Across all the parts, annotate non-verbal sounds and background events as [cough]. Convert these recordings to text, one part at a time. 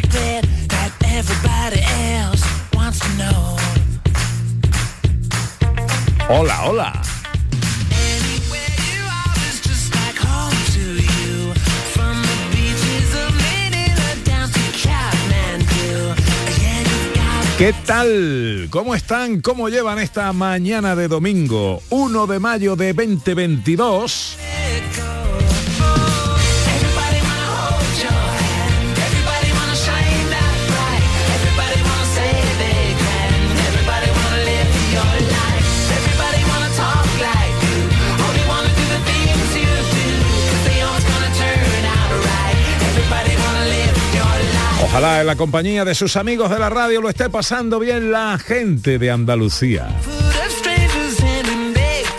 secret that everybody else wants to know. Hola, hola. ¿Qué tal? ¿Cómo están? ¿Cómo llevan esta mañana de domingo 1 de mayo de 2022? Ojalá en la compañía de sus amigos de la radio lo esté pasando bien la gente de Andalucía.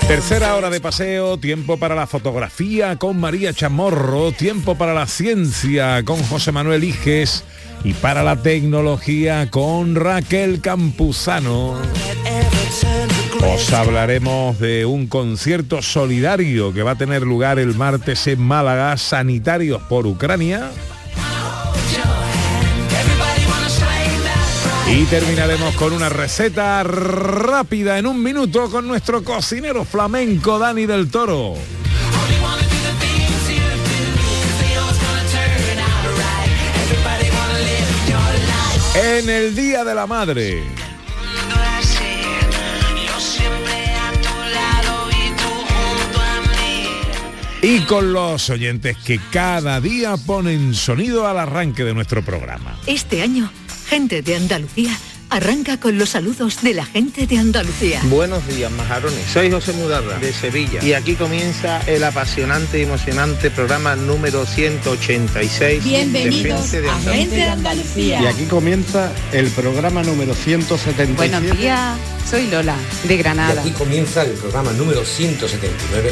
Tercera hora de paseo, tiempo para la fotografía con María Chamorro, tiempo para la ciencia con José Manuel Iges y para la tecnología con Raquel Campuzano. Os hablaremos de un concierto solidario que va a tener lugar el martes en Málaga, Sanitarios por Ucrania. Y terminaremos con una receta rápida en un minuto con nuestro cocinero flamenco Dani del Toro. En el Día de la Madre. Y con los oyentes que cada día ponen sonido al arranque de nuestro programa. Este año, gente de Andalucía arranca con los saludos de la gente de Andalucía. Buenos días, majarones. Soy José Mudarra, de Sevilla. Y aquí comienza el apasionante y emocionante programa número 186 Bienvenidos de Gente de a. Gente de Andalucía. Y aquí comienza el programa número 177. Buenos días, soy Lola, de Y Granada. aquí comienza el programa número 179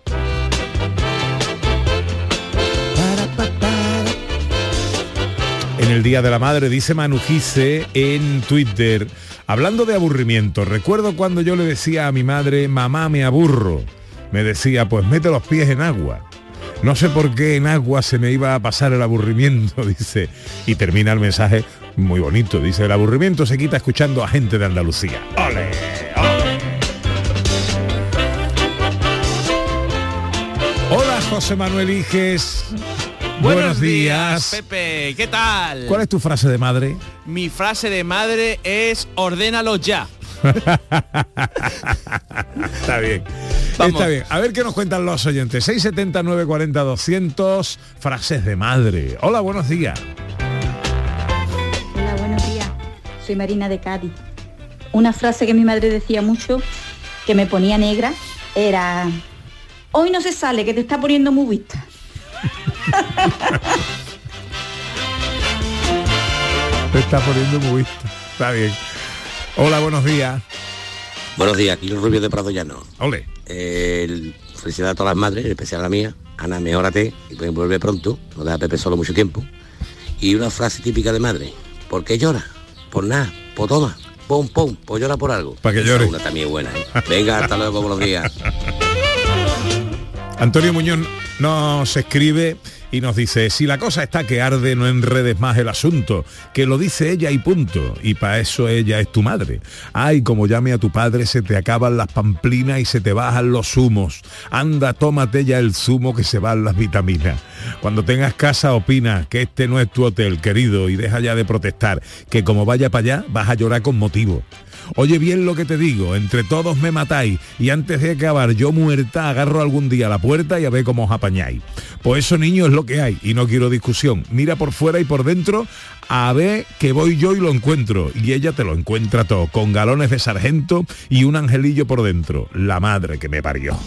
En el Día de la Madre dice Manu Gise en Twitter, hablando de aburrimiento, recuerdo cuando yo le decía a mi madre, mamá me aburro. Me decía, pues mete los pies en agua. No sé por qué en agua se me iba a pasar el aburrimiento, [laughs] dice. Y termina el mensaje muy bonito, dice, el aburrimiento se quita escuchando a gente de Andalucía. ¡Ole! ¡Ole! Hola José Manuel Iges. Buenos, días. Pepe. ¿Qué tal? ¿Cuál es tu frase de madre? Mi frase de madre es ordénalo ya. [laughs] Está bien. Vamos. Está bien. A ver qué nos cuentan los oyentes. 670 940 200 frases de madre. Hola, buenos días. Hola, buenos días. Soy Marina de Cádiz. Una frase que mi madre decía mucho, que me ponía negra, era, hoy no se sale, que te está poniendo muy vista. Te está poniendo muy visto. Está bien. Hola, buenos días. Buenos días, aquí los rubios de Prado Llano. Ole. El- felicidad a todas las madres, en especial a la mía. Ana, mejórate y pues vuelve pronto. No deja a Pepe solo mucho tiempo. Y una frase típica de madre. ¿Por qué llora? Por nada. Pues toma. Pum, pum. Pues llora por algo. Pa' que Esa llore. Una también buena. ¿eh? Venga, hasta luego, buenos días. Antonio Muñoz nos escribe y nos dice, si la cosa está que arde, no enredes más el asunto, que lo dice ella y punto, y para eso ella es tu madre. Ay, como llame a tu padre, se te acaban las pamplinas y se te bajan los zumos. Anda, tómate ya el zumo que se van las vitaminas. Cuando tengas casa, opina que este no es tu hotel, querido, y deja ya de protestar, que como vaya para allá, vas a llorar con motivo. Oye bien lo que te digo, entre todos me matáis y antes de acabar yo muerta agarro algún día la puerta y a ver cómo os apañáis. Pues eso niño es lo que hay y no quiero discusión. Mira por fuera y por dentro a ver que voy yo y lo encuentro. Y ella te lo encuentra todo, con galones de sargento y un angelillo por dentro. La madre que me parió.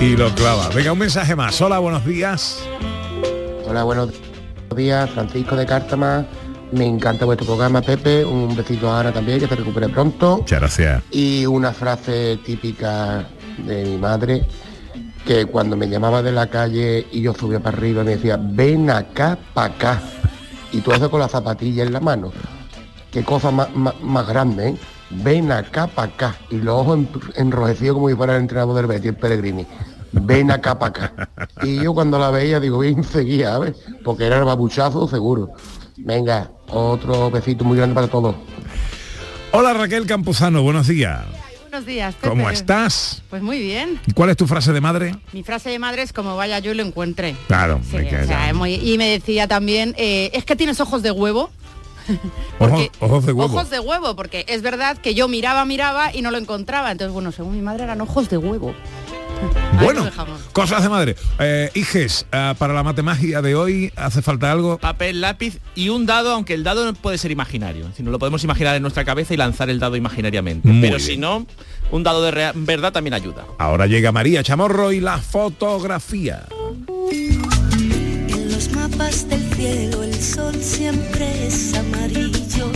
Y lo clava. Venga, un mensaje más. Hola, buenos días. Hola, buenos días, Francisco de Cártama. Me encanta vuestro programa, Pepe. Un besito a Ana también, que te recupere pronto. Muchas gracias. Y una frase típica de mi madre, que cuando me llamaba de la calle y yo subía para arriba me decía, ven acá, para acá. Y tú haces con la zapatilla en la mano. Qué cosa más, más- más grande, ¿eh? Ven acá, para acá. Y los ojos en- enrojecidos como si fuera el entrenador del Betis, el Pellegrini. Ven acá, para acá. Y yo cuando la veía digo, bien seguía, ¿sabes? Porque era el babuchazo seguro. Venga, otro besito muy grande para todos. Hola Raquel Campuzano, buenos días. Buenos días, Pepe. ¿Cómo estás? Pues muy bien. ¿Y ¿Cuál es tu frase de madre? Mi frase de madre es como vaya yo y lo encuentre. Claro, Sí, me queda o sea, ya. es muy- y me decía también, eh, es que tienes ojos de huevo. [laughs] Ojos, ojos de huevo. Ojos de huevo, porque es verdad que yo miraba, miraba y no lo encontraba. Entonces, bueno, según mi madre eran ojos de huevo. [laughs] Bueno, cosas de madre. Eh, Iges, ah, para la matemagia de hoy, ¿hace falta algo? Papel, lápiz y un dado, aunque el dado no puede ser imaginario. Si no lo podemos imaginar en nuestra cabeza y lanzar el dado imaginariamente. Muy Pero bien. si no, un dado de verdad también ayuda. Ahora llega María Chamorro y la fotografía. En los mapas del cielo el sol siempre es amarillo.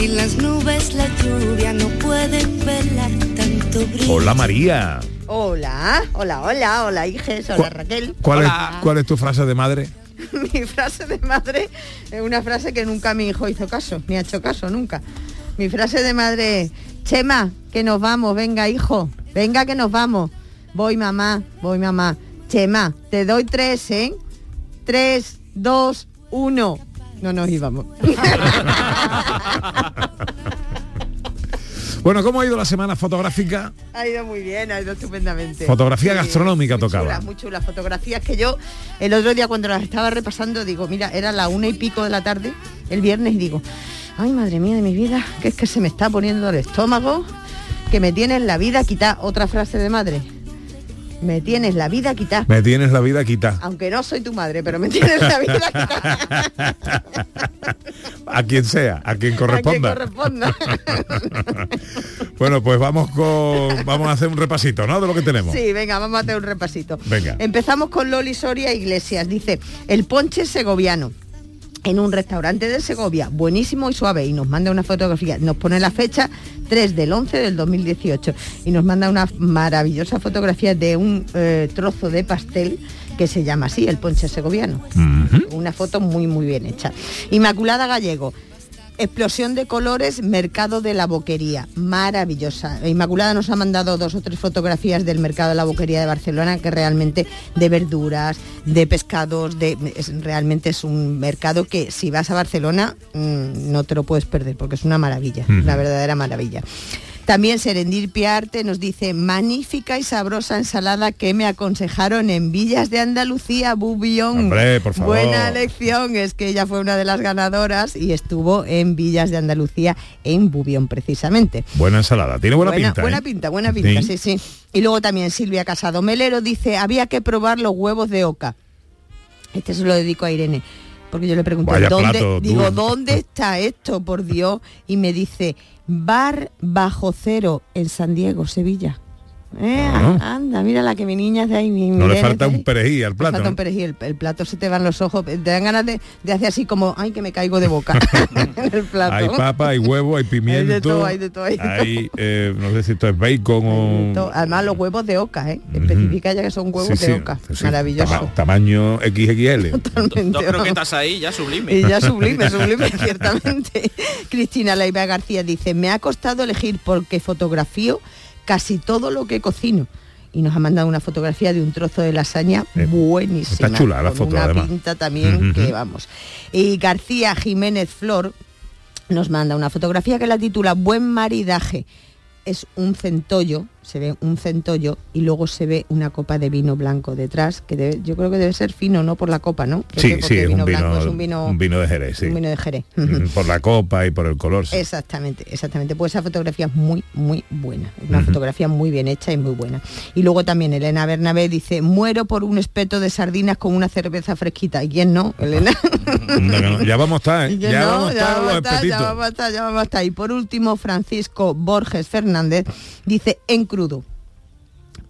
Y las nubes la lluvia no pueden velar. Hola María. Hola, hola, hola, hola, hijes, hola Raquel. ¿Cuál es, ¿Cuál es tu frase de madre? [laughs] Mi frase de madre es una frase que nunca mi hijo hizo caso, ni ha hecho caso nunca. Mi frase de madre es, Chema, que nos vamos, venga hijo, venga que nos vamos. Voy mamá, voy mamá. Chema, te doy tres, ¿eh? Tres, dos, uno. No nos íbamos. [laughs] Bueno, ¿cómo ha ido la semana fotográfica? Ha ido muy bien, ha ido estupendamente. Fotografía gastronómica muy tocaba. Chula, muy. Fotografías que yo el otro día cuando las estaba repasando, digo, mira, era la una y pico de la tarde, el viernes, y digo, ay madre mía de mi vida, que es que se me está poniendo el estómago, que me tienes la vida quitada. Otra frase de madre. Me tienes la vida quitada. Me tienes la vida quita. Aunque no soy tu madre, pero me tienes la vida quitada. [laughs] A quien sea, a quien corresponda. A quien corresponda. [laughs] bueno, pues vamos con vamos a hacer un repasito, ¿no? De lo que tenemos. Sí, venga, vamos a hacer un repasito. Venga. Empezamos con Loli Soria Iglesias. Dice, el ponche segoviano. En un restaurante de Segovia, buenísimo y suave, y nos manda una fotografía, nos pone la fecha 3 del 11 del 2018 y nos manda una maravillosa fotografía de un eh, trozo de pastel que se llama así, el ponche segoviano. Una foto muy muy bien hecha. Inmaculada Gallego. Explosión de colores, mercado de la boquería. Maravillosa. Inmaculada nos ha mandado dos o tres fotografías del mercado de la boquería de Barcelona, que realmente de verduras, de pescados, de es- realmente es un mercado que si vas a Barcelona mm, no te lo puedes perder, porque es una maravilla, una verdadera maravilla. También Serendir Piarte nos dice, magnífica y sabrosa ensalada que me aconsejaron en Villas de Andalucía, Bubión. Hombre, por favor. Buena elección, es que ella fue una de las ganadoras y estuvo en Villas de Andalucía, en Bubión precisamente. Buena ensalada. Tiene buena, buena pinta. Buena ¿eh? pinta, buena pinta, Sí. sí. sí, Y luego también Silvia Casado Melero dice, había que probar los huevos de oca. Este se lo dedico a Irene. Porque yo le pregunté, Vaya ¿dónde, plato, digo, ¿dónde está esto, por Dios? Y me dice, bar bajo cero en San Diego, Sevilla. Eh, Ah. Anda, mira la que mi niña es de ahí. mi- mi No le falta de un perejil al Le plato. falta un ¿no? perejil, el, el plato se te van los ojos, te dan ganas de, de hacer así como, ay, que me caigo de boca en [laughs] [laughs] el plato. Hay papa, hay huevo, hay pimiento. todo, hay de todo, hay de todo. hay, eh, no sé si esto es bacon o... Además los huevos de oca, ¿eh? Especifica ya que son huevos Sí, de sí, oca. sí, Maravilloso. tama- tamaño XXL. [laughs] Dos croquetas ahí, ya sublime. Y ya sublime, sublime, ciertamente. Cristina Leiva García dice, me ha costado elegir porque fotografío casi todo lo que cocino. Y nos ha mandado una fotografía de un trozo de lasaña buenísima. Eh, está chula la con foto, Una además. pinta también que vamos. Y García Jiménez Flor nos manda una fotografía que la titula Buen maridaje. Es un centollo se ve un centollo y luego se ve una copa de vino blanco detrás, que debe- yo creo que debe ser fino, ¿no? Por la copa, ¿no? Creo Sí, que sí, es un blanco vino, es un vino, un vino de Jerez, sí. un vino de Jerez. Por la copa y por el color. sí. Exactamente, exactamente. Pues esa fotografía es muy, muy buena. Una fotografía muy bien hecha y muy buena. Y luego también Elena Bernabé dice, muero por un espeto de sardinas con una cerveza fresquita. ¿Y quién no, Elena? No. Ya vamos a estar, ¿eh? [laughs] ¿Y quién Ya no? vamos a estar vamos los a estar, ya vamos a estar, ya vamos a estar. Y por último, Francisco Borges Fernández dice, en crudo.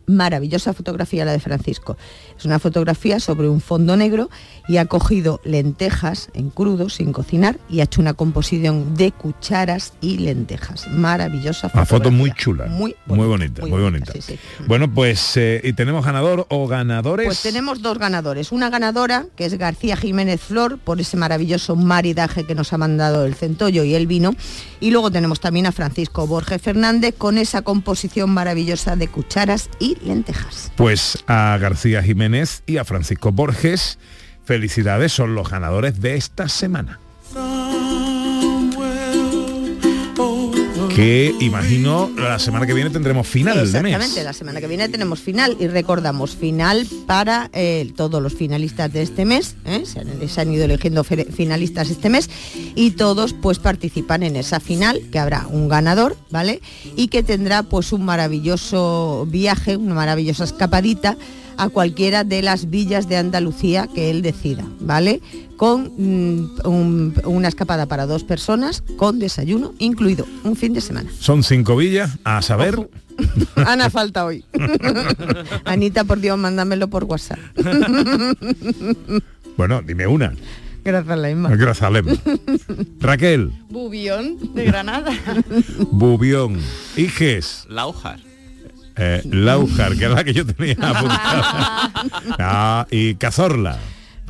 Maravillosa fotografía la de Francisco. Es una fotografía sobre un fondo negro y ha cogido lentejas en crudo, sin cocinar, y ha hecho una composición de cucharas y lentejas. Maravillosa Una foto muy chula. Muy muy bonita, muy bonita. Bueno, pues eh, y tenemos ganador o ganadores. Pues tenemos dos ganadores. Una ganadora, que es García Jiménez Flor, por ese maravilloso maridaje que nos ha mandado el centollo y el vino. Y luego tenemos también a Francisco Borges Fernández con esa composición maravillosa de cucharas y lentejas. Pues a García Jiménez y a Francisco Borges, felicidades, son los ganadores de esta semana. Que imagino la semana que viene tendremos final de Exactamente, mes. la semana que viene tenemos final y recordamos final para eh, todos los finalistas de este mes, ¿eh? se, han, se han ido eligiendo finalistas este mes y todos pues participan en esa final, que habrá un ganador, ¿vale? Y que tendrá pues un maravilloso viaje, una maravillosa escapadita a cualquiera de las villas de Andalucía que él decida, ¿vale? Con mm, un- una escapada para dos personas, con desayuno incluido, un fin de semana. Son cinco villas, a saber. [laughs] Ana falta hoy. [laughs] Anita, por Dios, mándamelo por WhatsApp. [laughs] Bueno, dime una. Gracias, Laima. Grazalem. Raquel, Bubión de Granada. Bubión, Iges, Laujar. Eh, Laujar, que es la que yo tenía [laughs] apuntada. [laughs] Ah, y Cazorla.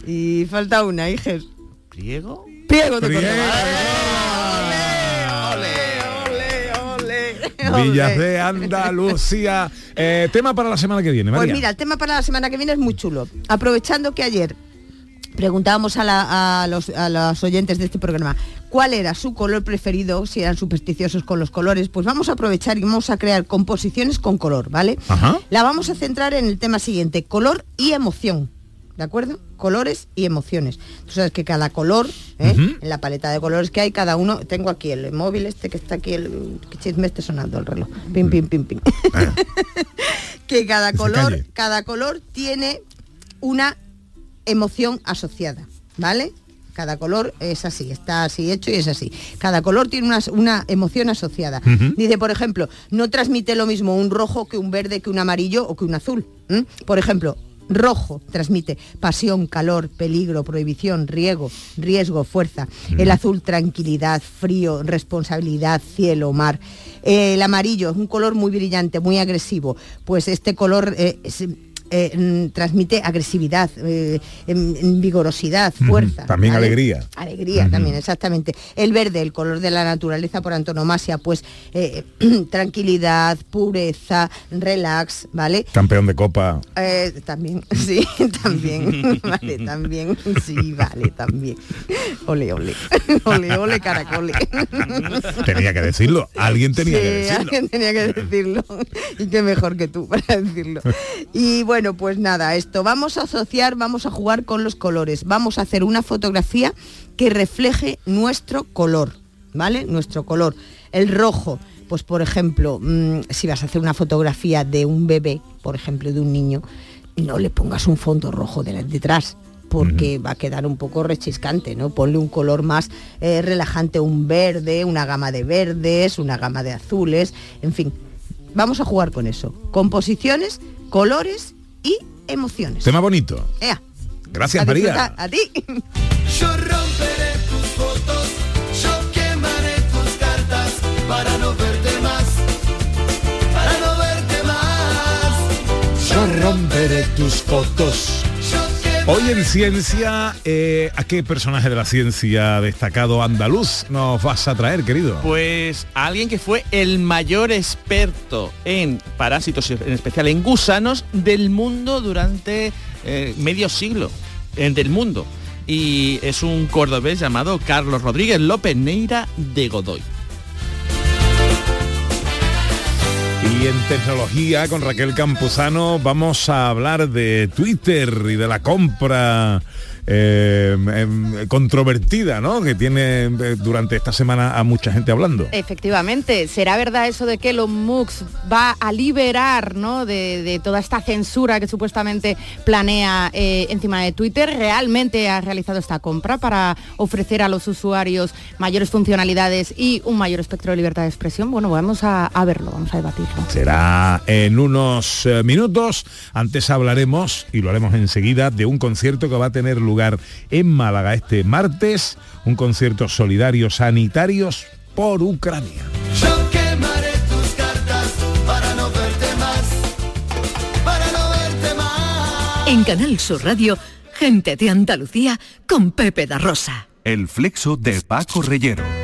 Y falta una, hijes. ¿Priego? Priego de Priego. Villas de Andalucía. Eh, tema para la semana que viene, Pues mira, el tema para la semana que viene es muy chulo. Aprovechando que ayer preguntábamos a, la- a los, a los oyentes de este programa cuál era su color preferido, si eran supersticiosos con los colores, pues vamos a aprovechar y vamos a crear composiciones con color, ¿vale? Ajá. La vamos a centrar en el tema siguiente, color y emoción. ¿De acuerdo? Colores y emociones. Tú sabes que cada color, ¿eh? En la paleta de colores que hay, cada uno, tengo aquí el móvil este que está aquí, el que chisme esté sonando el reloj. Pim, pim, pim, pim. [laughs] que cada color, cada color tiene una emoción asociada, ¿vale? Cada color es así, está así hecho y es así. Cada color tiene una, una emoción asociada. Dice, por ejemplo, no transmite lo mismo un rojo que un verde, que un amarillo o que un azul. Por ejemplo, rojo transmite pasión, calor, peligro, prohibición, riego, riesgo, fuerza. El azul, tranquilidad, frío, responsabilidad, cielo, mar. Eh, el amarillo es un color muy brillante, muy agresivo. Pues este color eh, es, eh, mm, transmite agresividad, eh, em, em, vigorosidad, fuerza. También ¿vale? alegría. Alegría también, exactamente. El verde, el color de la naturaleza por antonomasia, pues eh, [clears throat] tranquilidad, pureza, relax, ¿vale? Campeón de copa. Eh, también, [laughs] sí, también, [laughs] vale, también, sí, vale, también. Ole, ole, [laughs] ole, ole, caracole. Tenía que decirlo. Alguien tenía Sí, que decirlo. alguien tenía que decirlo. Y qué mejor que tú para decirlo. Y bueno, pues nada, esto. Vamos a asociar, vamos a jugar con los colores. Vamos a hacer una fotografía que refleje nuestro color, ¿vale? Nuestro color. El rojo, pues por ejemplo, mm, si vas a hacer una fotografía de un bebé, por ejemplo, de un niño, no le pongas un fondo rojo de- detrás porque va a quedar un poco rechiscante, ¿no? Ponle un color más eh, relajante, un verde, una gama de verdes, una gama de azules, en fin. Vamos a jugar con eso. Composiciones, colores y emociones. Tema bonito. Ea, Gracias, a María. A ti. Yo romperé tus fotos, yo quemaré tus cartas para no verte más, para no verte más. Yo romperé tus fotos. Hoy en ciencia, eh, ¿a qué personaje de la ciencia destacado andaluz nos vas a traer, querido? Pues a alguien que fue el mayor experto en parásitos, en especial en gusanos, del mundo durante eh, medio siglo, eh, del mundo. Y es un cordobés llamado Carlos Rodríguez López Neira de Godoy. En tecnología con Raquel Campuzano vamos a hablar de Twitter y de la compra eh, em, controvertida, ¿no? Que tiene eh, durante esta semana a mucha gente hablando. Efectivamente, ¿será verdad eso de que Elon Musk va a liberar ¿no? de, de toda esta censura que supuestamente planea eh, encima de Twitter? ¿Realmente ha realizado esta compra para ofrecer a los usuarios mayores funcionalidades y un mayor espectro de libertad de expresión? Bueno, vamos a, a verlo, vamos a debatirlo. Será en unos eh, minutos. Antes hablaremos, y lo haremos enseguida, de un concierto que va a tener lugar en Málaga este martes, un concierto solidario sanitarios por Ucrania. Yo quemaré tus cartas para no verte más, para no verte más. En Canal Sur Radio, gente de Andalucía con Pepe da Rosa. El flexo de Paco Reyero.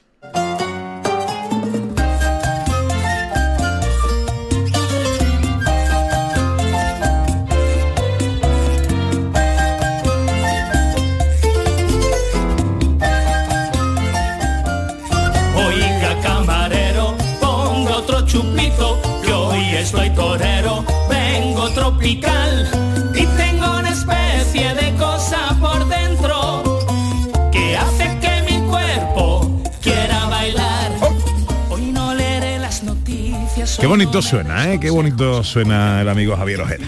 Tropical y tengo una especie de cosa por dentro que hace que mi cuerpo quiera bailar. Hoy no leeré las noticias. Qué bonito suena, ¿eh? Qué bonito suena el amigo Javier Ojeda.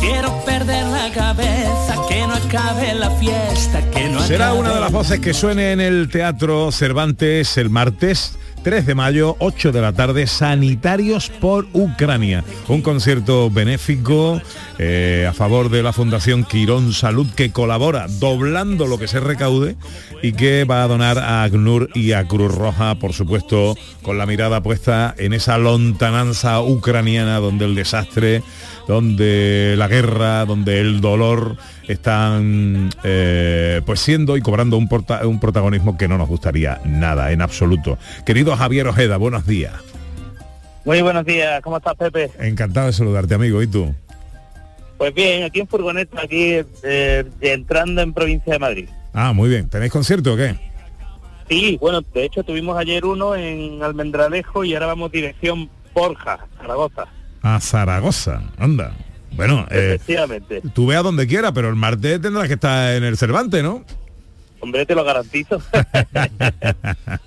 Quiero perder la cabeza, que no acabe la fiesta, que no Será una de las voces que suene en el Teatro Cervantes el martes 3 de mayo, 8 de la tarde, Sanitarios por Ucrania. Un concierto benéfico eh, a favor de la Fundación Quirón Salud que colabora doblando lo que se recaude y que va a donar a ACNUR y a Cruz Roja, por supuesto, con la mirada puesta en esa lontananza ucraniana donde el desastre, donde la guerra, donde el dolor están eh, pues siendo y cobrando un, porta- un protagonismo que no nos gustaría nada, en absoluto. Querido Javier Ojeda, buenos días. Muy buenos días, ¿cómo estás Pepe? Encantado de saludarte, amigo. ¿Y tú? Pues bien, aquí en Furgoneta, aquí eh, entrando en provincia de Madrid. Ah, muy bien. ¿Tenéis concierto o qué? Sí, bueno, de hecho tuvimos ayer uno en Almendralejo y ahora vamos dirección Borja, Zaragoza. A Zaragoza, anda. Bueno, eh, Efectivamente. tú ve a donde quiera, pero el martes tendrás que estar en el Cervantes, ¿no? Hombre, te lo garantizo. [laughs]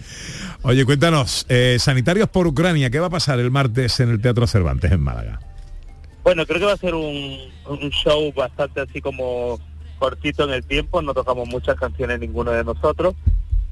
Oye, cuéntanos, eh, Sanitarios por Ucrania, ¿qué va a pasar el martes en el Teatro Cervantes en Málaga? Bueno, creo que va a ser un, un show bastante así como cortito en el tiempo, no tocamos muchas canciones ninguno de nosotros.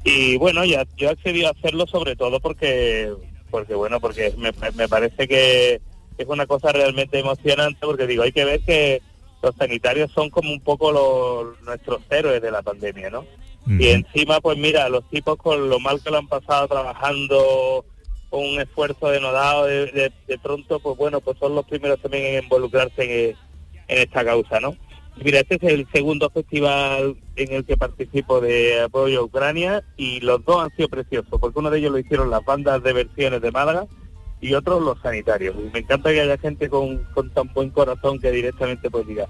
Y bueno, ya yo accedí a hacerlo sobre todo porque, porque bueno, porque me, me parece que es una cosa realmente emocionante porque digo, hay que ver que los sanitarios son como un poco los, nuestros héroes de la pandemia, ¿no? Y encima, pues mira, los tipos con lo mal que lo han pasado trabajando, un esfuerzo denodado, de, de, de pronto, pues bueno, pues son los primeros también en involucrarse en, en esta causa, ¿no? Mira, este es el segundo festival en el que participo de apoyo a Ucrania y los dos han sido preciosos, porque uno de ellos lo hicieron las bandas de versiones de Málaga y otros los sanitarios. Y me encanta que haya gente con, con tan buen corazón que directamente pues diga,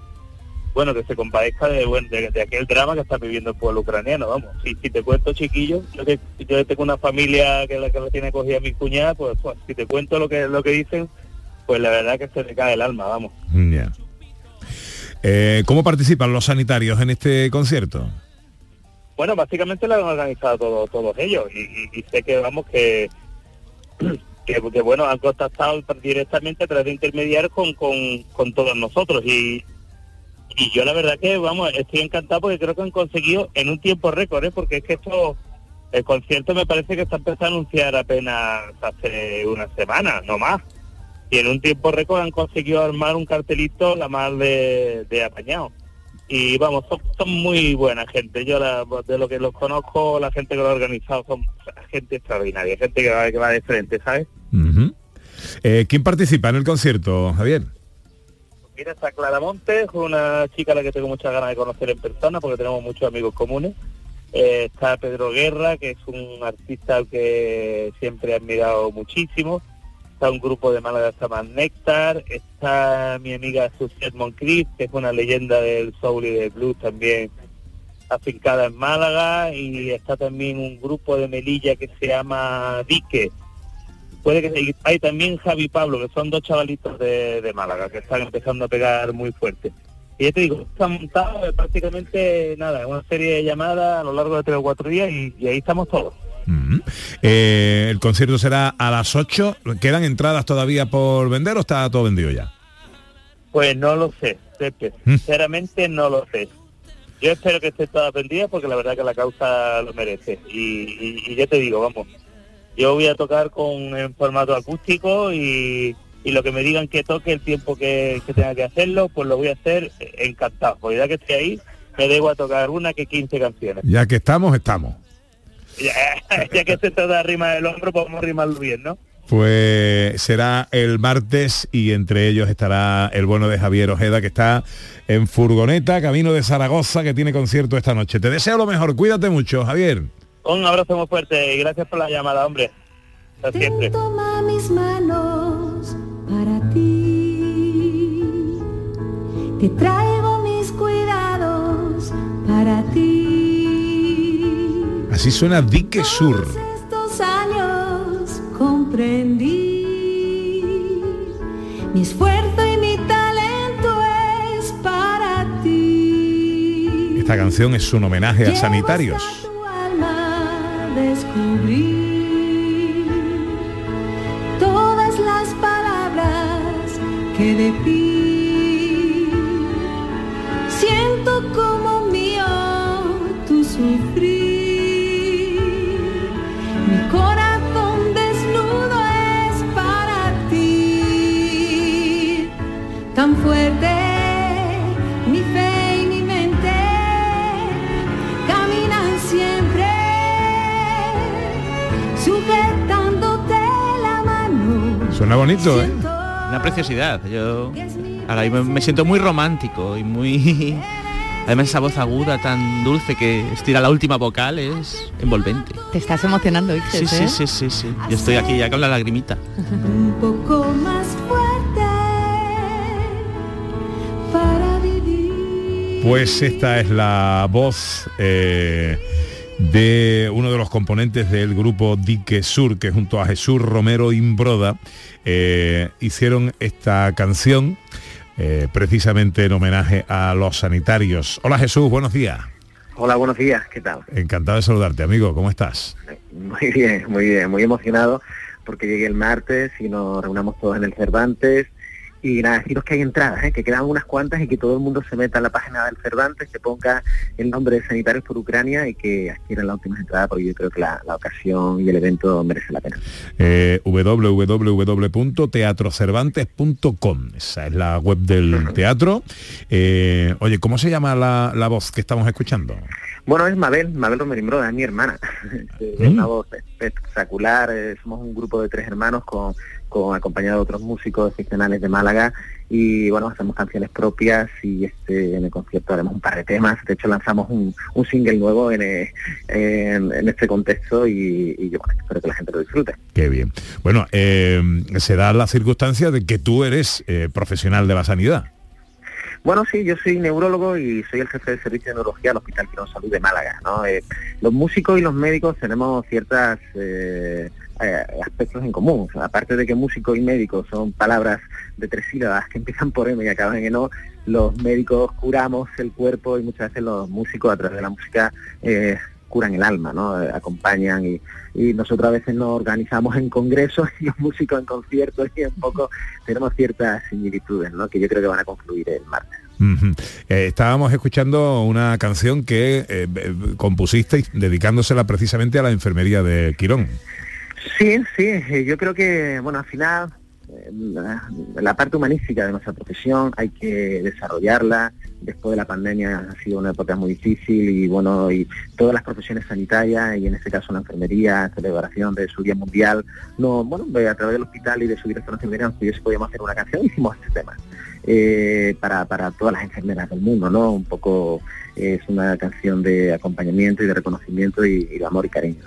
bueno, que se compadezca de, bueno, de, de aquel drama que está viviendo el pueblo ucraniano, vamos. Si, si te cuento, chiquillo, yo, que, yo tengo una familia que la que la tiene cogida mi cuñada, pues, pues, si te cuento lo que lo que dicen, pues la verdad que se le cae el alma, vamos. Ya. Eh, ¿Cómo participan los sanitarios en este concierto? Bueno, básicamente lo han organizado todo- todos ellos y, y- y sé que vamos que, [clears throat] que, que, bueno han contactado directamente a través de intermediarios con, con, con todos nosotros y, y yo la verdad que vamos estoy encantado porque creo que han conseguido en un tiempo récord ¿eh? porque es que esto el concierto me parece que está empezando a anunciar apenas hace una semana no más y en un tiempo récord han conseguido armar un cartelito la más de, de apañado y vamos, son, muy buena gente. Yo la- de lo que los conozco, la gente que lo ha organizado son gente extraordinaria, gente que va, que va de frente, ¿sabes? Eh, ¿Quién participa en el concierto, Javier? Mira, está Clara Montes, una chica a la que tengo muchas ganas de conocer en persona porque tenemos muchos amigos comunes. Eh, está Pedro Guerra, que es un artista al que siempre he admirado muchísimo. Está un grupo de Málaga llama Néctar. Está mi amiga Susiet Moncrief, que es una leyenda del soul y del blues también afincada en Málaga. Y está también un grupo de Melilla que se llama Dique. Puede que hay también Javi y Pablo, que son dos chavalitos de, de Málaga, que están empezando a pegar muy fuerte. Y ya te digo, está montado eh, prácticamente nada, una serie de llamadas a lo largo de tres o cuatro días y, y ahí estamos todos. Mm. Eh, el concierto será a las 8. ¿Quedan entradas todavía por vender o está todo vendido ya? Pues no lo sé, Pepe. Sinceramente no lo sé. Yo espero que esté toda vendida porque la verdad que la causa lo merece. Y, y, y ya te digo, vamos, yo voy a tocar con en formato acústico y, y lo que me digan que toque el tiempo que, que tenga que hacerlo, pues lo voy a hacer encantado. Porque ya que estoy ahí, me debo a tocar una que 15 canciones. Ya que estamos, estamos. Ya, [laughs] ya que se trata de rimar el hombro, podemos rimarlo bien, ¿no? Pues será el martes y entre ellos estará el bueno de Javier Ojeda que está en furgoneta, camino de Zaragoza, que tiene concierto esta noche. Te deseo lo mejor, cuídate mucho, Javier. Un abrazo muy fuerte y gracias por la llamada, hombre. Hasta siempre. Toma mis manos para ti. Te traigo mis cuidados para ti. Así suena Dique Sur. Estos años comprendí. Mi esfuerzo y mi talento es para ti. Esta canción es un homenaje a sanitarios. Descubrí todas las palabras que de ti siento como mío tu sufrir. Mi corazón desnudo es para ti, tan fuerte Suena bonito, ¿eh? Una preciosidad. Yo ahora mismo me siento muy romántico y muy... [laughs] Además esa voz aguda tan dulce que estira la última vocal es envolvente. Te estás emocionando, Ixes, Sí, sí, ¿eh? sí, sí, sí. Yo estoy aquí ya con la lagrimita. un poco más fuerte para vivir. Pues esta es la voz eh, de uno de los componentes del grupo Dique Sur, que junto a Jesús Romero Imbroda eh, hicieron esta canción eh, precisamente en homenaje a los sanitarios. Hola Jesús, buenos días. Hola, buenos días, ¿qué tal? Encantado de saludarte, amigo. ¿Cómo estás? Muy bien, muy bien, muy emocionado porque llegué el martes y nos reunamos todos en el Cervantes y nada, deciros que hay entradas, ¿eh? que quedan unas cuantas y que todo el mundo se meta en la página del Cervantes, que ponga el nombre de Sanitarios por Ucrania y que adquieran la última entrada porque yo creo que la, la ocasión y el evento merece la pena. Eh, www.teatrocervantes.com Esa es la web del teatro. Eh, oye, ¿cómo se llama la, la voz que estamos escuchando? Bueno, es Mabel, Mabel Romerimbroda, es mi hermana. [laughs] Es Mm. una voz espectacular. somos un grupo de tres hermanos con, con acompañado de otros músicos excepcionales de Málaga y bueno, hacemos canciones propias y este en el concierto haremos un par de temas. De hecho, lanzamos un, un single nuevo en, eh, en, en este contexto y, y yo bueno, espero que la gente lo disfrute. Qué bien. Bueno, eh, se da la circunstancia de que tú eres eh, profesional de la sanidad. Bueno, sí, yo soy neurólogo y soy el jefe de servicio de neurología del Hospital Quirón Salud de Málaga. ¿no? Eh, los músicos y los médicos tenemos ciertas eh, aspectos en común. Aparte de que músico y médico son palabras de tres sílabas que empiezan por M y acaban en O, los médicos curamos el cuerpo y muchas veces los músicos a través de la música eh, curan el alma, ¿no? Eh, acompañan y, y nosotros a veces nos organizamos en congresos y los músicos en conciertos y un poco tenemos ciertas similitudes, ¿no? Que yo creo que van a confluir el martes. Eh, estábamos escuchando una canción que eh, eh, compusisteis dedicándosela precisamente a la enfermería de Quirón. Sí, sí, eh, yo creo que, bueno, al final eh, la, parte humanística de nuestra profesión hay que desarrollarla. Después de la pandemia ha sido una época muy difícil y bueno, y todas las profesiones sanitarias y en este caso la enfermería, celebración de su Día Mundial, no, bueno, a través del hospital y de su director de enfermería si podíamos hacer una canción, hicimos este tema. eh, para, para todas las enfermeras del mundo, ¿no? Un poco es una canción de acompañamiento y de reconocimiento y, de amor y cariño.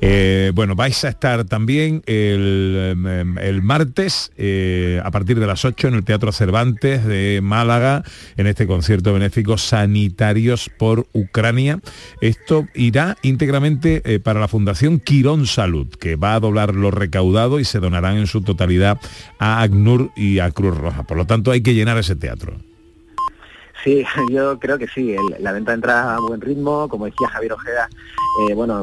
Eh, bueno, vais a estar también el, em, el martes eh, a partir de las 8 en el Teatro Cervantes de Málaga en este concierto benéfico Sanitarios por Ucrania. Esto irá íntegramente eh, para la Fundación Quirón Salud, que va a doblar lo recaudado y se donarán en su totalidad a ACNUR y a Cruz Roja. Por lo tanto, hay que llenar ese teatro. Sí, [laughs] yo creo que sí, la venta entra a buen ritmo, como decía Javier Ojeda, eh, bueno,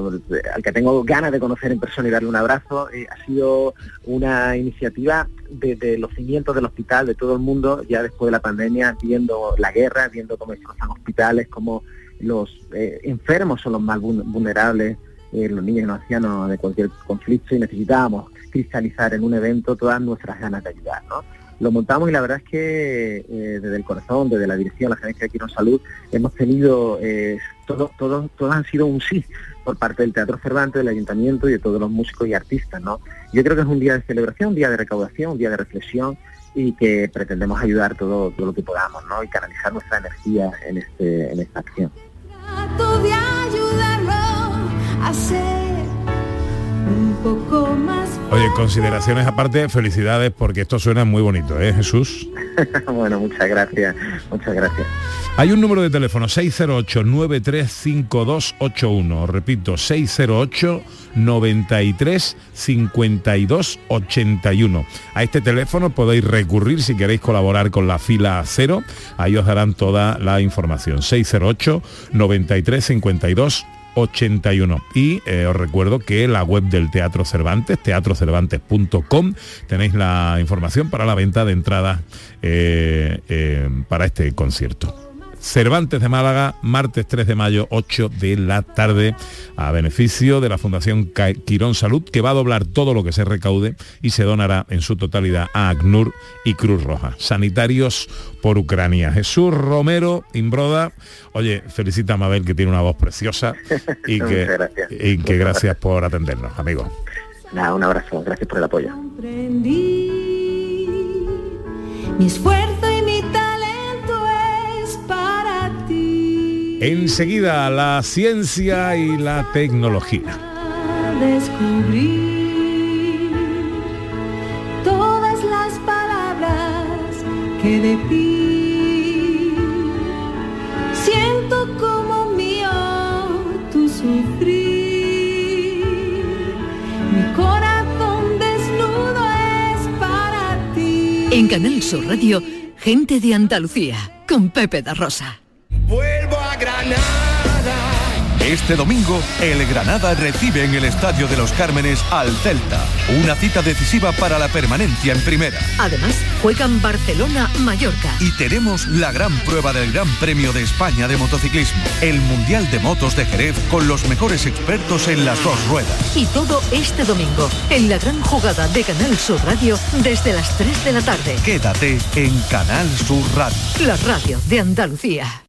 al que tengo ganas de conocer en persona y darle un abrazo, eh, ha sido una iniciativa desde los cimientos del hospital, de todo el mundo, ya después de la pandemia, viendo la guerra, viendo cómo destrozan hospitales, cómo los eh, enfermos son los más vul- vulnerables, los niños y los ancianos de cualquier conflicto, y necesitábamos cristalizar en un evento todas nuestras ganas de ayudar, ¿no? Lo montamos y la verdad es que eh, desde el corazón, desde la dirección, la gerencia de Quirón Salud, hemos tenido, eh, todos, todos han sido un sí por parte del Teatro Cervantes, del Ayuntamiento y de todos los músicos y artistas, ¿no? Yo creo que es un día de celebración, un día de recaudación, un día de reflexión y que pretendemos ayudar todo, todo lo que podamos, ¿no? Y canalizar nuestra energía en, este, en esta acción. Oye, consideraciones aparte, felicidades porque esto suena muy bonito, ¿eh, Jesús? [laughs] bueno, muchas gracias, muchas gracias. Hay un número de teléfono 608-935281. Repito, 608-935281. A este teléfono podéis recurrir si queréis colaborar con la fila cero. Ahí os darán toda la información. 608-935281. 81 y eh, os recuerdo que la web del Teatro Cervantes teatrocervantes.com tenéis la información para la venta de entradas eh, eh, para este concierto Cervantes de Málaga, martes 3 de mayo, 8 de la tarde, a beneficio de la Fundación Quirón Salud, que va a doblar todo lo que se recaude y se donará en su totalidad a ACNUR y Cruz Roja. Sanitarios por Ucrania. Jesús Romero, Imbroda, oye, felicita a Mabel que tiene una voz preciosa y [laughs] que, gracias. y que gracias por atendernos, amigo. Nada, un abrazo, gracias por el apoyo. Enseguida, la ciencia y la tecnología. Descubrir todas las palabras que de ti siento como mío tu sufrir. Mi corazón desnudo es para ti. En Canal Sur Radio, gente de Andalucía, con Pepe da Rosa. Vuelvo. Este domingo, el Granada recibe en el Estadio de los Cármenes al Celta. Una cita decisiva para la permanencia en primera. Además, juegan Barcelona-Mallorca. Y tenemos la gran prueba del Gran Premio de España de motociclismo, el Mundial de Motos de Jerez con los mejores expertos en las dos ruedas. Y todo este domingo, en la gran jugada de Canal Sur Radio, desde las 3 de la tarde. Quédate en Canal Sur Radio. La radio de Andalucía.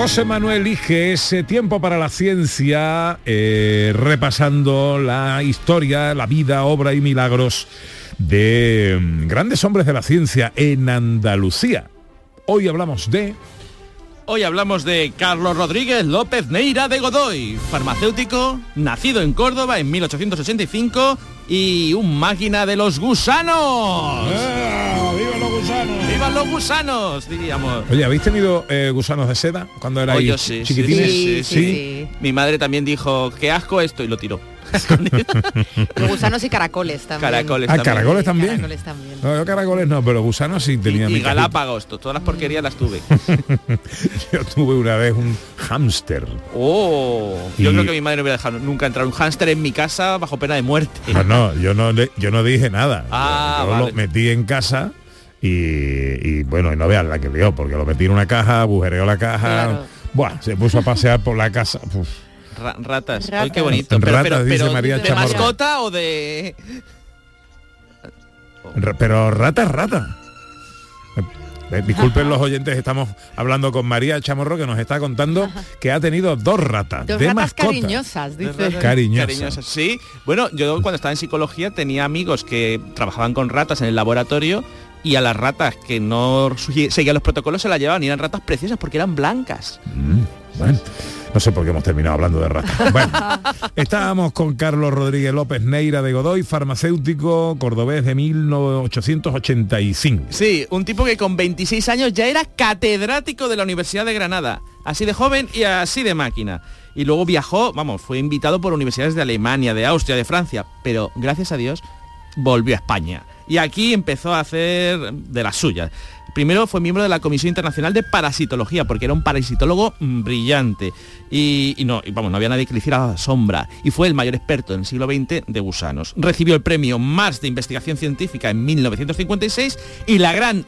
José Manuel Ige, ese tiempo para la ciencia, eh, repasando la historia, la vida, obra y milagros de mm, grandes hombres de la ciencia en Andalucía. Hoy hablamos de... Hoy hablamos de Carlos Rodríguez López Neira de Godoy, farmacéutico, nacido en Córdoba en 1885 y un máquina de los gusanos. ¡Viva los gusanos! ¡Viva los gusanos! Diríamos. Oye, ¿habéis tenido eh, gusanos de seda cuando erais Oh, yo sí, sí, chiquitines? sí, sí, sí. Mi madre también dijo, qué asco esto, y lo tiró. [laughs] Los gusanos y caracoles también. Caracoles Ah, también. caracoles también. Caracoles también. No, yo caracoles no, pero gusanos sí tenía Y mi cajita. Galápagos, to- todas las porquerías las tuve. [laughs] Yo tuve una vez un hámster. Oh, yo Y- creo que mi madre no hubiera dejado nunca entrar un hámster en mi casa bajo pena de muerte. No, no, yo no, le- yo no dije nada. Ah, yo vale. lo metí en casa y, y, bueno, y no veas la que dio, porque lo metí en una caja, agujereó la caja. Claro. Buah, se puso a pasear por la casa. Uf. Ra- ratas. Ratas. Ay, qué bonito. Pero, Ratas, pero, dice pero, María ¿de Chamorro. mascota o de...? Pero rata, rata. Eh, Disculpen los oyentes, estamos hablando con María Chamorro que nos está contando que ha tenido dos ratas Dos de ratas mascota. cariñosas, dice. Cariñosas. Sí. Bueno, yo cuando estaba en psicología tenía amigos que trabajaban con ratas en el laboratorio y a las ratas que no seguían los protocolos se las llevaban y eran ratas preciosas porque eran blancas. Mm, bueno, no sé por qué hemos terminado hablando de ratas. [laughs] Bueno, estábamos con Carlos Rodríguez López Neira de Godoy, farmacéutico cordobés de 1885. Sí, un tipo que con 26 años ya era catedrático de la Universidad de Granada, así de joven y así de máquina. Y luego viajó, vamos, fue invitado por universidades de Alemania, de Austria, de Francia, pero gracias a Dios volvió a España. Y aquí empezó a hacer de las suyas. Primero fue miembro de la Comisión Internacional de Parasitología, porque era un parasitólogo mm, brillante. Y, y no, y vamos, no había nadie que le hiciera sombra. Y fue el mayor experto en el siglo XX de gusanos. Recibió el premio Mars de Investigación Científica en 1956 y la Gran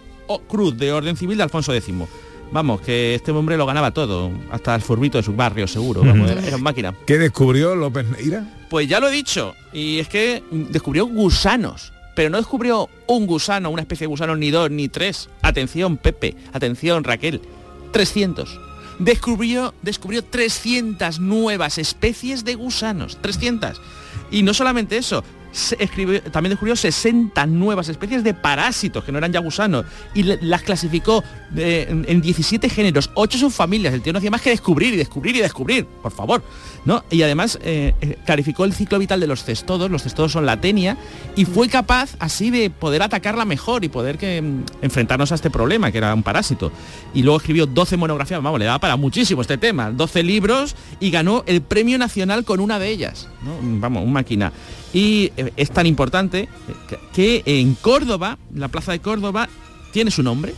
Cruz de Orden Civil de Alfonso X. Vamos, que este hombre lo ganaba todo, hasta el furbito de su barrio, seguro. Vamos, era, era un máquina. ¿Qué descubrió López Neira? Pues ya lo he dicho, y es que mm, descubrió gusanos, pero no descubrió un gusano, una especie de gusano, ni dos, ni tres. Atención, Pepe, atención, Raquel, 300. Descubrió, descubrió 300 nuevas especies de gusanos, 300. Y no solamente eso, escribió- también descubrió 60 nuevas especies de parásitos, que no eran ya gusanos, y las clasificó eh, en, en 17 géneros, 8 subfamilias. El tío no hacía más que descubrir y descubrir y descubrir, por favor. ¿no? Y además eh, eh, clarificó el ciclo vital de los cestodos, los cestodos son la tenia, y fue capaz así de poder atacarla mejor y poder que, mm, enfrentarnos a este problema, que era un parásito. Y luego escribió 12 monografías, vamos, le daba para muchísimo este tema, 12 libros y ganó el premio nacional con una de ellas. ¿no? Vamos, un máquina. Y eh, es tan importante eh, que, en Córdoba, la plaza de Córdoba, tiene su nombre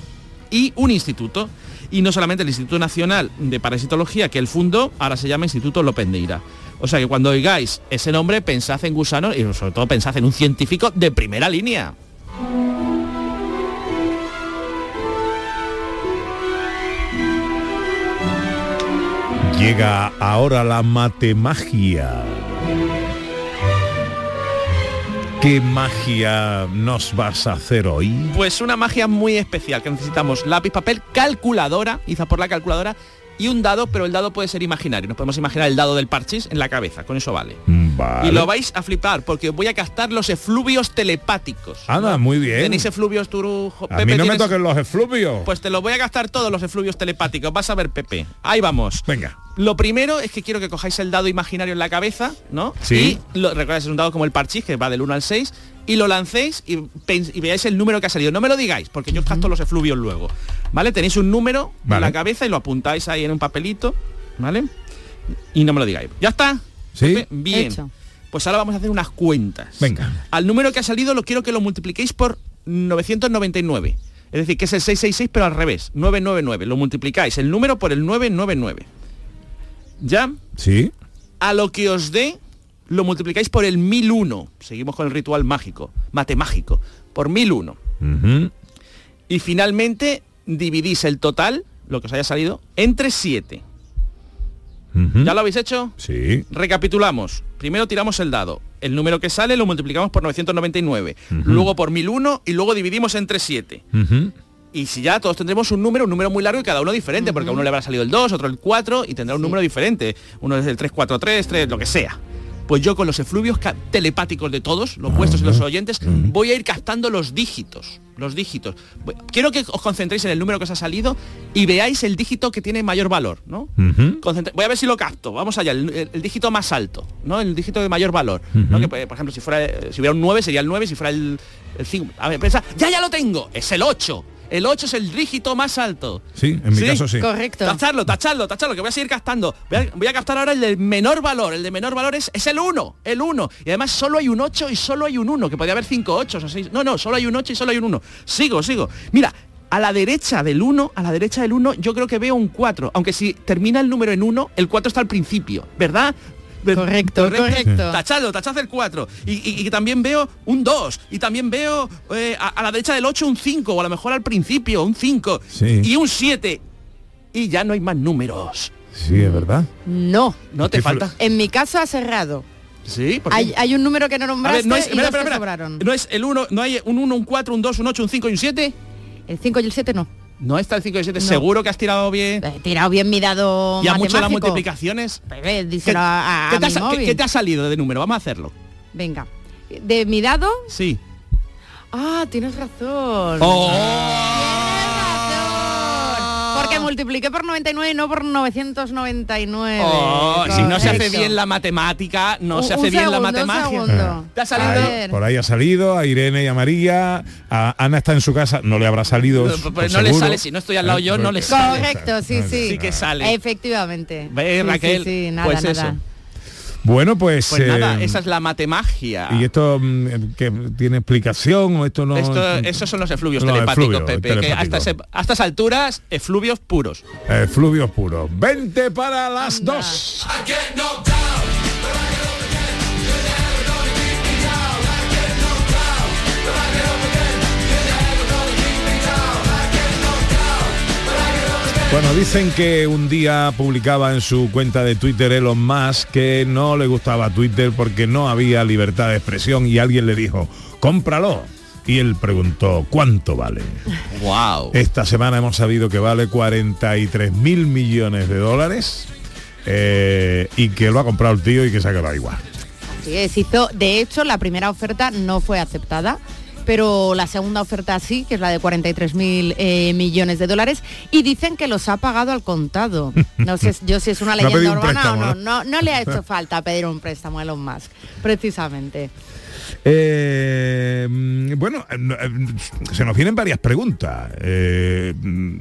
y un instituto. Y no solamente el Instituto Nacional de Parasitología que él fundó, ahora se llama Instituto López Neira. O sea que cuando oigáis ese nombre, pensad en gusanos y sobre todo pensad en un científico de primera línea. Llega ahora la matemagia. ¿Qué magia nos vas a hacer hoy? Pues una magia muy especial, que necesitamos lápiz, papel, calculadora, iza por la calculadora, y un dado, pero el dado puede ser imaginario. Nos podemos imaginar el dado del parchís en la cabeza, con eso vale. Vale. Y lo vais a flipar, porque voy a captar los efluvios telepáticos. Anda, muy bien. ¿Tenéis efluvios tú, Jo- A Pepe, mí no me toquen los efluvios. Pues te lo voy a gastar todos los efluvios telepáticos. Vas a ver, Pepe. Ahí vamos. Venga. Lo primero es que quiero que cojáis el dado imaginario en la cabeza, ¿no? Sí. Y lo, recordáis, es un dado como el parchís, que va del 1 al 6, y lo lancéis y, veáis el número que ha salido. No me lo digáis, porque yo os capto los efluvios luego. ¿Vale? Tenéis un número Vale. en la cabeza y lo apuntáis ahí en un papelito, ¿vale? Y no me lo digáis. ¿Ya está? Sí. Pepe? Bien. Hecho. Pues ahora vamos a hacer unas cuentas. Venga. Al número que ha salido lo quiero que lo multipliquéis por 999. Es decir, que es el 666 pero al revés, 999. Lo multiplicáis el número por el 999. ¿Ya? Sí. A lo que os dé, lo multiplicáis por el 1001. Seguimos con el ritual mágico, matemágico, por 1001. Ujú. Y finalmente dividís el total, lo que os haya salido, entre 7. ¿Ya lo habéis hecho? Sí. Recapitulamos. Primero tiramos el dado. El número que sale lo multiplicamos por 999. Luego por 1001 y luego dividimos entre 7. Ujú. Y si ya todos tendremos un número, un número muy largo y cada uno diferente, porque a uno le habrá salido el 2, otro el 4 y tendrá un número diferente. Uno es el 343, 3, lo que sea. Pues yo con los efluvios telepáticos de todos, los vuestros y los oyentes, voy a ir captando los dígitos. Los dígitos. Quiero que os concentréis en el número que os ha salido y veáis el dígito que tiene mayor valor, ¿no? Voy a ver si lo capto. Vamos allá, el, el- el dígito más alto, ¿no? El dígito de mayor valor. ¿no? Que, pues, por ejemplo, si fuera eh, si hubiera un 9 sería el 9, si fuera el, el 5. A ver, pensa, ya ya lo tengo, es el 8. El 8 es el dígito más alto. Sí, en mi caso sí. Correcto. Tacharlo, tacharlo, tacharlo, que voy a seguir captando. Voy a, voy a captar ahora el de menor valor. El de menor valor es, es el 1, el 1. Y además solo hay un 8 y solo hay un 1, que podía haber 5 8 o 6. No, no, solo hay un 8 y solo hay un 1. Sigo, sigo. Mira, a la derecha del 1, a la derecha del 1, yo creo que veo un 4. Aunque si termina el número en 1, el 4 está al principio, ¿verdad? Ver- Correcto, correcto. Tachadlo, tachad el 4. Y, y- y también veo un 2. Y también veo eh, a, a la derecha del 8 un 5. O a lo mejor al principio un 5. Sí. Y un 7. Y ya no hay más números. Sí, es verdad. No. No te falta. En mi caso ha cerrado. Sí. Hay, hay un número que no nombraste ver, no es, y espera, espera, espera. sobraron. no es el 1, no hay un 1, un 4, un 2, un 8, un 5 y un 7. El 5 y el 7 no. No está el 5 y el 7. No. Seguro que has tirado bien. He tirado bien mi dado Y a mucho las multiplicaciones. Bebé, díselo a, a- ¿Qué te, ha, mi sa- qué- móvil. qué te ha salido de número? Vamos a hacerlo. Venga. De mi dado. Sí. Ah, tienes razón. Porque multipliqué por 99 y no por 999. Oh, si no se hace bien la matemática, no Un- se un hace bien la segundo, matemática. ¿Te ha salido? Por ahí ha salido, a Irene y a María, a Ana está en su casa, no le habrá salido. Pues por no le sale, si no estoy al lado yo, no le pues- sale. Correcto, sí, sí. Sí que sale. Efectivamente. Ve, Sí, Raquel, sí, sí, nada, pues nada. eso. Bueno, pues... Pues nada, eh, esa es la matemagia. ¿Y esto mm, que tiene explicación o esto no? Esto- esos son los efluvios Los telepáticos, efluvios Pepe, que telepáticos. hasta, ese- a estas alturas, efluvios puros. Eh, fluvios puros. 20 para las dos. Bueno, dicen que un día publicaba en su cuenta de Twitter Elon Musk que no le gustaba Twitter porque no había libertad de expresión y alguien le dijo, cómpralo. Y él preguntó, ¿cuánto vale? Wow. Esta semana hemos sabido que vale 43 mil millones de dólares eh, y que lo ha comprado el tío y que se ha quedado igual. Así es, hizo, de hecho, la primera oferta no fue aceptada, pero la segunda oferta sí, que es la de 43.000 eh, millones de dólares, y dicen que los ha pagado al contado. [laughs] No sé yo si es una leyenda un urbana o no. No le ha hecho falta pedir un préstamo a Elon Musk, precisamente. Eh, mm, bueno, eh, eh, se nos vienen varias preguntas. Mm,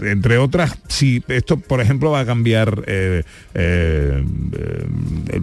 entre otras, si esto, por ejemplo, va a cambiar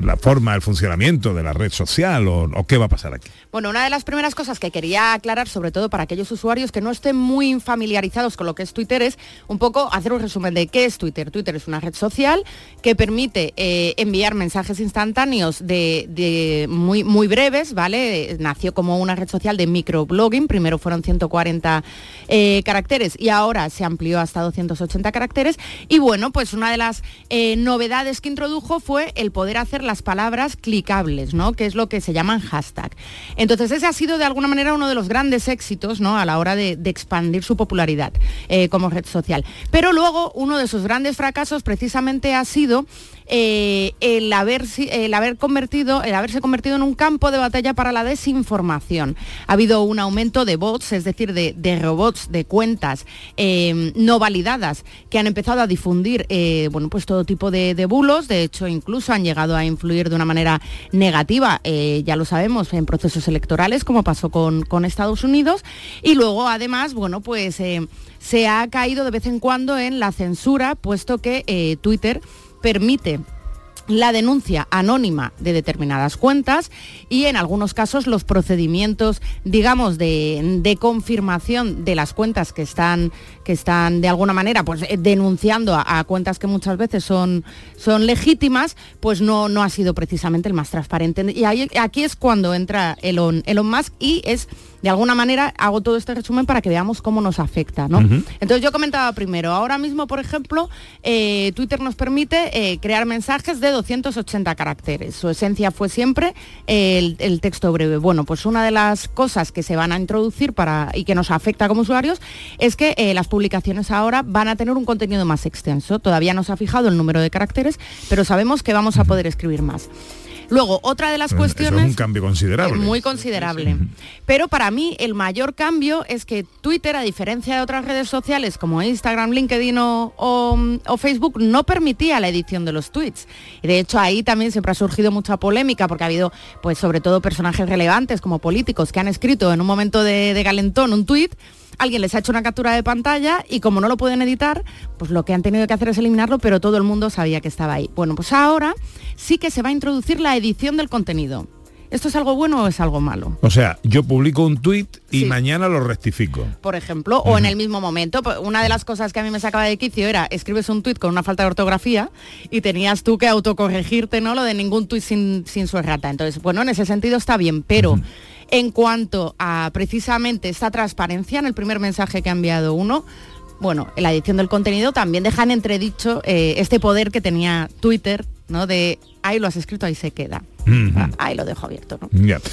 la forma, el funcionamiento de la red social o, qué va a pasar aquí. Bueno, una de las primeras cosas que quería aclarar, sobre todo para aquellos usuarios que no estén muy familiarizados con lo que es Twitter, es un poco hacer un resumen de qué es Twitter. Twitter es una red social que permite enviar mensajes instantáneos de, muy breves, ¿vale? Nació como una red social de microblogging, primero fueron 140 eh, caracteres y ahora se amplió hasta 280 caracteres. Y bueno, pues una de las eh, novedades que introdujo fue el poder hacer las palabras clicables, ¿no? Que es lo que se llaman hashtag. Entonces ese ha sido de alguna manera uno de los grandes éxitos, ¿no? A la hora de, expandir su popularidad eh, como red social. Pero luego uno de sus grandes fracasos precisamente ha sido eh, el, haber, el haber convertido, el haberse convertido en un campo de batalla para la desinformación. Ha habido un aumento de bots, es decir, de, robots, de cuentas eh, no validadas que han empezado a difundir eh, bueno, pues todo tipo de, bulos. De hecho, incluso han llegado a influir de una manera negativa, eh, ya lo sabemos, en procesos electorales, como pasó con, con Estados Unidos. Y luego, además, bueno, pues se ha caído de vez en cuando en la censura, puesto que Twitter permite la denuncia anónima de determinadas cuentas y en algunos casos los procedimientos, digamos, de, de confirmación de las cuentas que están, que están de alguna manera pues, eh, denunciando a, a cuentas que muchas veces son, son legítimas, pues no, no ha sido precisamente el más transparente. Y ahí- aquí es cuando entra Elon, Elon Musk y es, de alguna manera, hago todo este resumen para que veamos cómo nos afecta. ¿no? Entonces yo comentaba primero, ahora mismo, por ejemplo, eh, Twitter nos permite eh, crear mensajes de 280 caracteres. Su esencia fue siempre eh, el, el texto breve. Bueno, pues una de las cosas que se van a introducir para, y que nos afecta como usuarios es que las publicaciones ahora van a tener un contenido más extenso. Todavía no se ha fijado el número de caracteres, pero sabemos que vamos a poder escribir más. Luego, otra de las Eso cuestiones... es un cambio considerable. Muy considerable. Pero para mí el mayor cambio es que Twitter, a diferencia de otras redes sociales como Instagram, LinkedIn o, o- o Facebook, no permitía la edición de los tweets. Y de hecho ahí también siempre ha surgido mucha polémica porque ha habido, pues sobre todo personajes relevantes como políticos que han escrito en un momento de, de calentón un tweet alguien les ha hecho una captura de pantalla y como no lo pueden editar, pues lo que han tenido que hacer es eliminarlo, pero todo el mundo sabía que estaba ahí. Bueno, pues ahora sí que se va a introducir la edición del contenido. ¿Esto es algo bueno o es algo malo? O sea, yo publico un tuit y mañana lo rectifico. por ejemplo, o en el mismo momento. Pues, Una de las cosas que a mí me sacaba de quicio era escribes un tuit con una falta de ortografía y tenías tú que autocorregirte, ¿no? Lo de ningún tuit sin, sin su errata. Entonces, bueno, en ese sentido está bien, pero en cuanto a precisamente esta transparencia en el primer mensaje que ha enviado uno, bueno, en la edición del contenido también dejan entredicho eh, este poder que tenía Twitter, ¿no? De ahí lo has escrito, ahí se queda. Ahí lo dejo abierto, ¿no?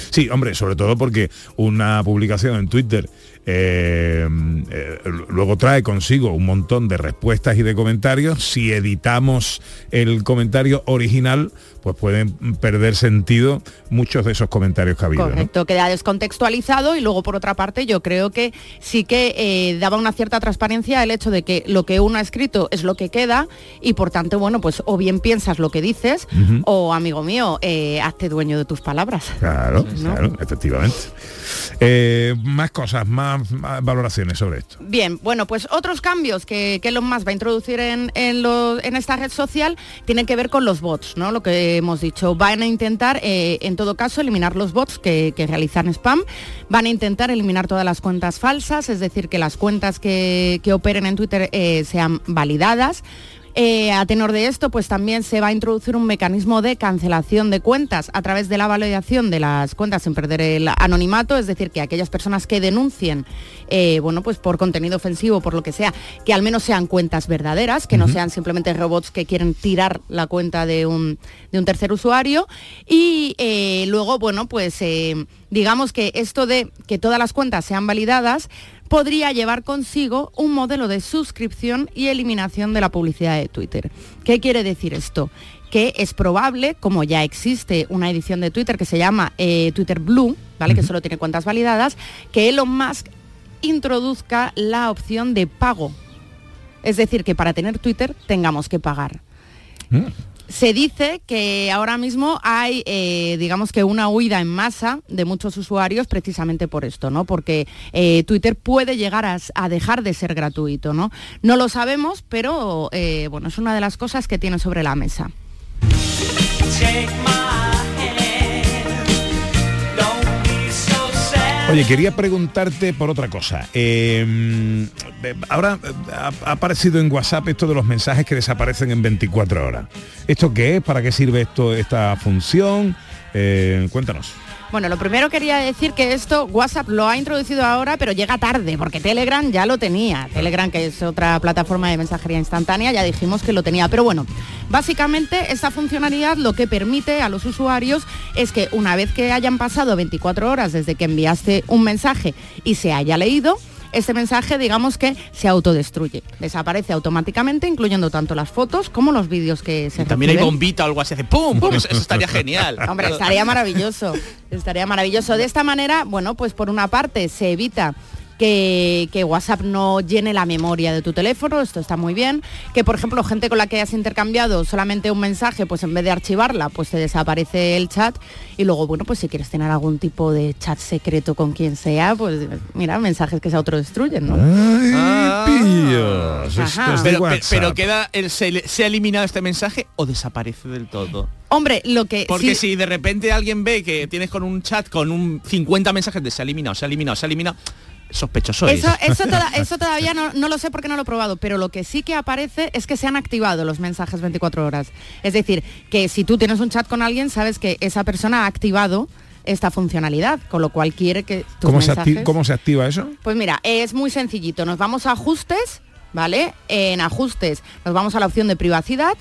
Sí, hombre, sobre todo porque una publicación en Twitter eh, eh, luego trae consigo un montón de respuestas y de comentarios. Si editamos el comentario original, pues pueden perder sentido muchos de esos comentarios que ha habido. ¿no? Correcto, queda descontextualizado y luego por otra parte yo creo que sí que eh, daba una cierta transparencia el hecho de que lo que uno ha escrito es lo que queda y por tanto, bueno, pues o bien piensas lo que dices o amigo mío, hazte dueño de tus palabras. Claro, ¿No? claro, efectivamente. Eh, más cosas, más, valoraciones sobre esto. Bien, bueno, pues otros cambios que, que Elon Musk va a introducir en, en en esta red social tienen que ver con los bots, ¿no? Lo que hemos dicho. Van a intentar, eh, en todo caso, eliminar los bots que, realizan spam. Van a intentar eliminar todas las cuentas falsas, es decir, que las cuentas que, que operen en Twitter eh, sean validadas. Eh, a tenor de esto, pues también se va a introducir un mecanismo de cancelación de cuentas a través de la validación de las cuentas sin perder el anonimato, es decir, que aquellas personas que denuncien, eh, bueno, pues por contenido ofensivo, por lo que sea, que al menos sean cuentas verdaderas, que no sean simplemente robots que quieren tirar la cuenta de un, de un tercer usuario. Y eh, luego, bueno, pues digamos que esto de que todas las cuentas sean validadas podría llevar consigo un modelo de suscripción y eliminación de la publicidad de Twitter. ¿Qué quiere decir esto? Que es probable, como ya existe una edición de Twitter que se llama eh, Twitter Blue, ¿vale? Que solo tiene cuentas validadas, que Elon Musk introduzca la opción de pago. Es decir, que para tener Twitter tengamos que pagar. Se dice que ahora mismo hay, eh, digamos que una huida en masa de muchos usuarios precisamente por esto, ¿no? Porque eh, Twitter puede llegar a, dejar de ser gratuito, ¿no? No lo sabemos, pero eh, bueno, es una de las cosas que tiene sobre la mesa. Oye, quería preguntarte por otra cosa. Eh, ahora eh, ha, ha aparecido en WhatsApp esto de los mensajes que desaparecen en 24 horas. ¿Esto qué es? ¿Para qué sirve esto, esta función? Eh, cuéntanos. Bueno, lo primero quería decir que esto WhatsApp lo ha introducido ahora, pero llega tarde, porque Telegram ya lo tenía. Telegram, que es otra plataforma de mensajería instantánea, ya dijimos que lo tenía. Pero bueno, básicamente esta funcionalidad lo que permite a los usuarios es que una vez que hayan pasado 24 horas desde que enviaste un mensaje y se haya leído, este mensaje digamos que se autodestruye, desaparece automáticamente, incluyendo tanto las fotos como los vídeos que se También hay bombita o algo así, hace ¡pum! ¡pum! Eso, eso [laughs] estaría genial. Hombre, estaría maravilloso. Estaría maravilloso. De esta manera, bueno, pues por una parte se evita que, que WhatsApp no llene la memoria de tu teléfono, esto está muy bien. Que por ejemplo, gente con la que hayas intercambiado solamente un mensaje, pues en vez de archivarla, pues te desaparece el chat. Y luego, bueno, pues si quieres tener algún tipo de chat secreto con quien sea, pues mira, mensajes que se autodestruyen, ¿no? Ah. pillos. Ajá. Esto es de Pero, pe- WhatsApp. pero queda el, se, se ha eliminado este mensaje o desaparece del todo. Hombre, lo que Porque sí- si de repente alguien ve que tienes con un chat con un 50 mensajes de se ha eliminado, se ha eliminado, se ha eliminado, sospechoso es. Eso, eso, toda- [laughs] eso todavía no, no lo sé porque no lo he probado, pero lo que sí que aparece es que se han activado los mensajes 24 horas. Es decir, que si tú tienes un chat con alguien, sabes que esa persona ha activado esta funcionalidad, con lo cual quiere que tus ¿Cómo se, mensajes... ¿Cómo se activa eso? Pues mira, es muy sencillito. Nos vamos a ajustes, ¿vale? En ajustes nos vamos a la opción de privacidad.